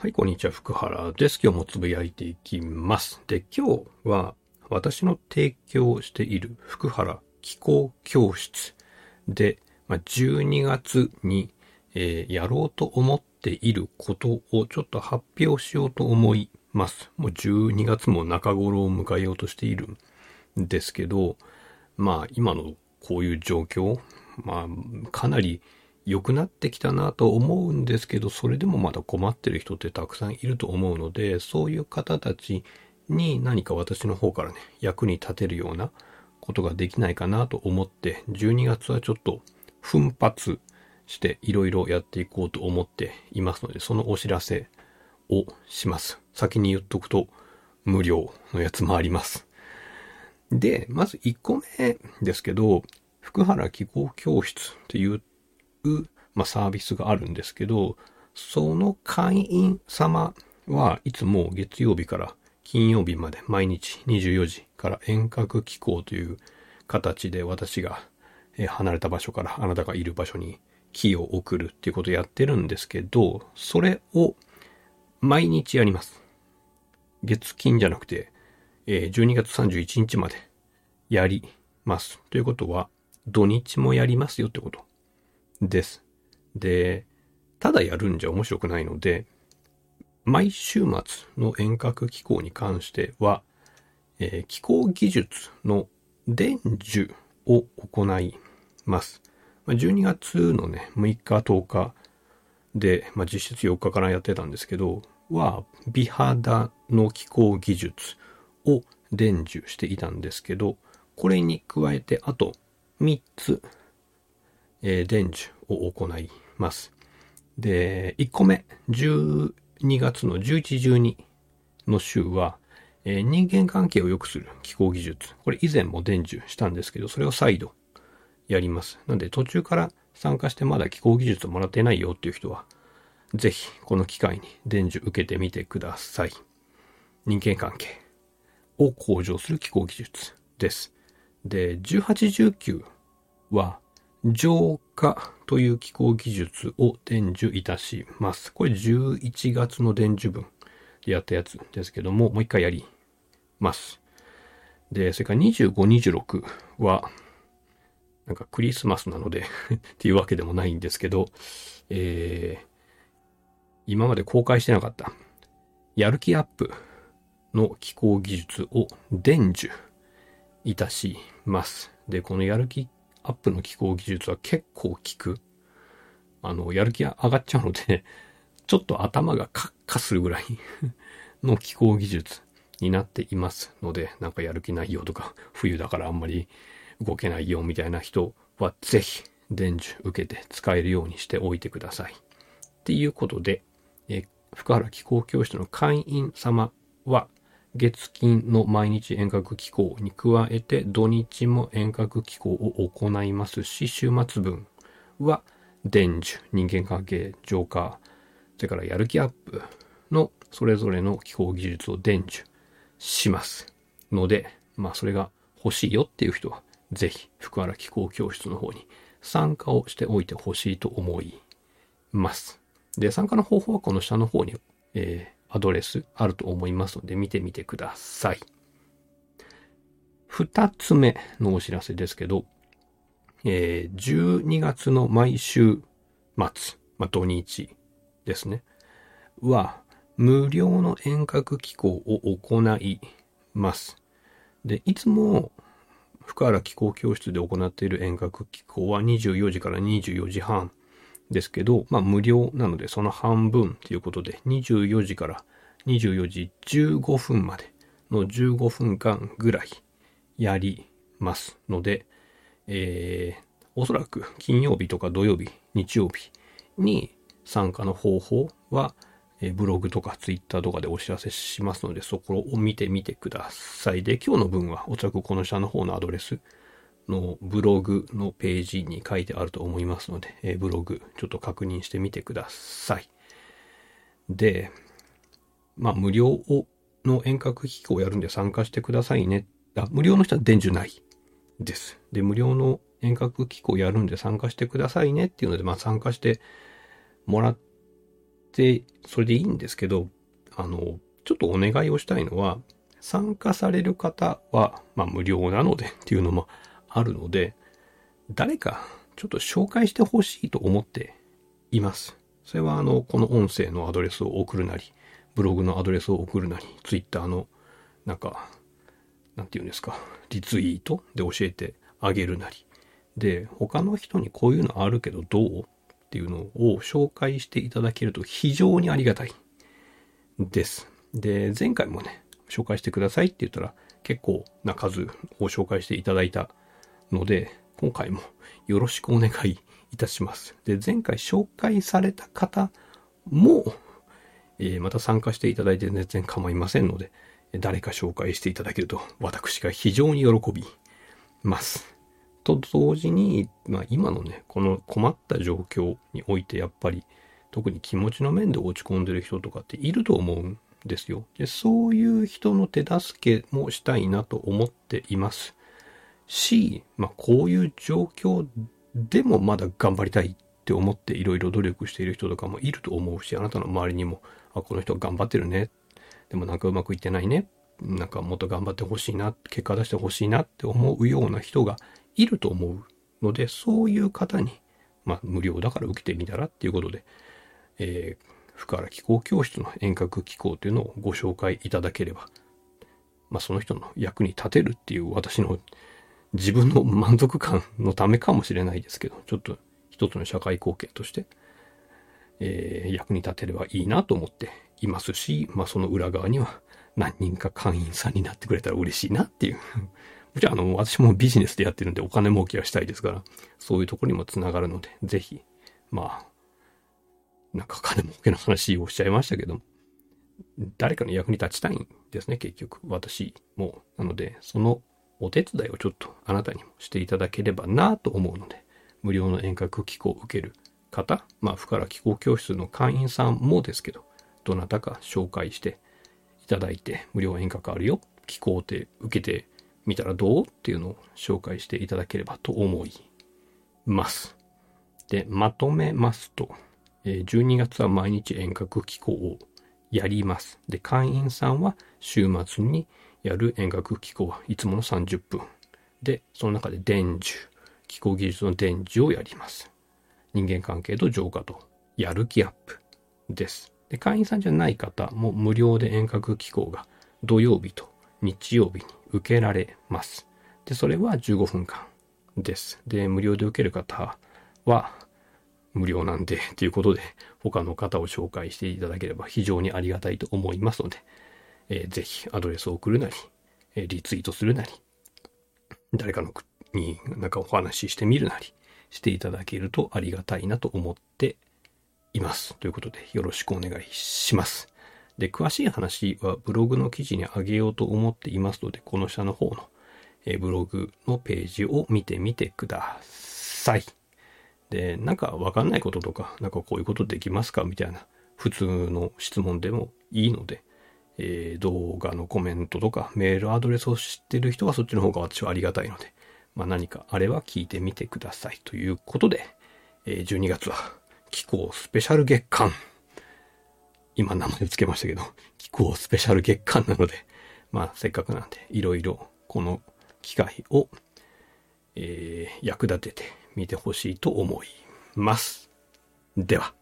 はい、こんにちは、福原です。今日もつぶやいていきます。で、今日は私の提供している福原気候教室で、まあ、12月に、えーやろうと思っていることをちょっと発表しようと思います。もう12月も中頃を迎えようとしているんですけど、まあ今のこういう状況、まあかなり良くなってきたなと思うんですけど、それでもまだ困ってる人ってたくさんいると思うので、そういう方たちに何か私の方からね、役に立てるようなことができないかなと思って、12月はちょっと奮発していろいろやっていこうと思っていますので、そのお知らせをします。先に言っとくと、無料のやつもあります。で、まず1個目ですけど、福原気候教室っていう、まあ、サービスがあるんですけど、その会員様はいつも月曜日から金曜日まで毎日24時から遠隔機構という形で私が離れた場所からあなたがいる場所にキーを送るっていうことをやってるんですけど、それを毎日やります。月金じゃなくて、12月31日までやります。ということは、土日もやりますよってことです。で、ただやるんじゃ面白くないので、毎週末の遠隔機構に関しては、えー気候技術の伝授を行います。12月のね、6日、10日で、まあ、実質4日からやってたんですけど、は、美肌の気候技術を伝授していたんですけど、これに加えて、あと3つ、えー伝授を行います。で、1個目、12月の11、12の週は、えー人間関係を良くする気候技術。これ以前も伝授したんですけど、それを再度やります。なので途中から参加してまだ気候技術をもらってないよっていう人は、ぜひこの機会に伝授受けてみてください。人間関係を向上する気候技術です。で、18、19は浄化という気候技術を伝授いたします。これ11月の伝授分でやったやつですけども、もう一回やります。で、それから25、26は、なんかクリスマスなので っていうわけでもないんですけど、えー、今まで公開してなかった、やる気アップの気候技術を伝授いたします。で、このやる気アップの気候技術は結構効く。あの、やる気が上がっちゃうので、ちょっと頭がカッカするぐらい の気候技術になっていますので、なんかやる気ないよとか、冬だからあんまり動けないよみたいな人はぜひ伝授受けて使えるようにしておいてください。っていうことで、え福原気候教室の会員様は月金の毎日遠隔機構に加えて土日も遠隔機構を行いますし、週末分は伝授、人間関係、浄化、それからやる気アップのそれぞれの気候技術を伝授します。ので、まあそれが欲しいよっていう人は、ぜひ福原気候教室の方に参加をしておいてほしいと思います。で、参加の方法はこの下の方に、えーアドレスあると思いますので見てみてください。二つ目のお知らせですけど、えー12月の毎週末、まあ、土日ですね、は、無料の遠隔機構を行います。で、いつも、福原気候教室で行っている遠隔機構は24時から24時半ですけど、まあ無料なのでその半分ということで、24時から24時15分までの15分間ぐらいやりますので、えー、おそらく金曜日とか土曜日、日曜日に参加の方法は、えブログとかツイッターとかでお知らせしますので、そこを見てみてください。で、今日の分はおそらくこの下の方のアドレスのブログのページに書いてあると思いますので、えーブログちょっと確認してみてください。で、まあ無料をの遠隔機構をやるんで参加してくださいね。あ、無料の人は伝授ないです。で、無料の遠隔機構やるんで参加してくださいねっていうので、まあ参加してもらってそれでいいんですけど、あの、ちょっとお願いをしたいのは、参加される方は、まあ無料なのでっていうのもあるので、誰かちょっと紹介してほしいと思っています。それはあの、この音声のアドレスを送るなり、ブログのアドレスを送るなり、ツイッターの、なんか、なんて言うんですか、リツイートで教えてあげるなり。で、他の人にこういうのあるけどどうっていうのを紹介していただけると非常にありがたいです。で、前回もね、紹介してくださいって言ったら結構な数を紹介していただいたので、今回もよろしくお願いいたします。で、前回紹介された方も、えー、また参加していただいて全然構いませんので、誰か紹介していただけると私が非常に喜びます。と同時に、まあ今のね、この困った状況においてやっぱり特に気持ちの面で落ち込んでる人とかっていると思うんですよ。で、そういう人の手助けもしたいなと思っています。し、まあこういう状況でもまだ頑張りたいって思っていろいろ努力している人とかもいると思うし、あなたの周りにも、あ、この人頑張ってるね。でもなんかうまくいってないね。なんかもっと頑張ってほしいな、結果出してほしいなって思うような人がいると思うので、そういう方に、まあ無料だから受けてみたらっていうことで、えー、福原気候教室の遠隔気候というのをご紹介いただければ、まあその人の役に立てるっていう私の自分の満足感のためかもしれないですけど、ちょっと一つの社会貢献として、えー、役に立てればいいなと思っていますし、まあその裏側には何人か会員さんになってくれたら嬉しいなっていう。もちろんあの、私もビジネスでやってるんでお金儲けはしたいですから、そういうところにもつながるので、ぜひ、まあ、なんか金儲けの話をしちゃいましたけど誰かの役に立ちたいんですね、結局。私も。なので、そのお手伝いをちょっとあなたにもしていただければなと思うので、無料の遠隔機構を受ける方、まあ、ふから気候教室の会員さんもですけど、どなたか紹介していただいて、無料遠隔あるよ、気候って受けてみたらどうっていうのを紹介していただければと思います。で、まとめますと、12月は毎日遠隔機構をやります。で、会員さんは週末にやる遠隔機構はいつもの30分。で、その中で伝授、気候技術の伝授をやります。人間関係と浄化とやる気アップです。で、会員さんじゃない方も無料で遠隔機構が土曜日と日曜日に受けられます。で、それは15分間です。で、無料で受ける方は無料なんで、ということで、他の方を紹介していただければ非常にありがたいと思いますので、えー、ぜひアドレスを送るなり、えー、リツイートするなり、誰かのになんかお話ししてみるなりしていただけるとありがたいなと思っています。ということで、よろしくお願いします。で、詳しい話はブログの記事にあげようと思っていますので、この下の方の、え、ブログのページを見てみてください。で、なんかわかんないこととか、なんかこういうことできますかみたいな普通の質問でもいいので、えー、動画のコメントとかメールアドレスを知ってる人はそっちの方が私はありがたいので、まあ何かあれば聞いてみてくださいということで、えー、12月は気候スペシャル月間。今名前を付けましたけど、気候スペシャル月間なので、まあせっかくなんでいろいろこの機会を、えー、役立てて見てほしいと思います。では。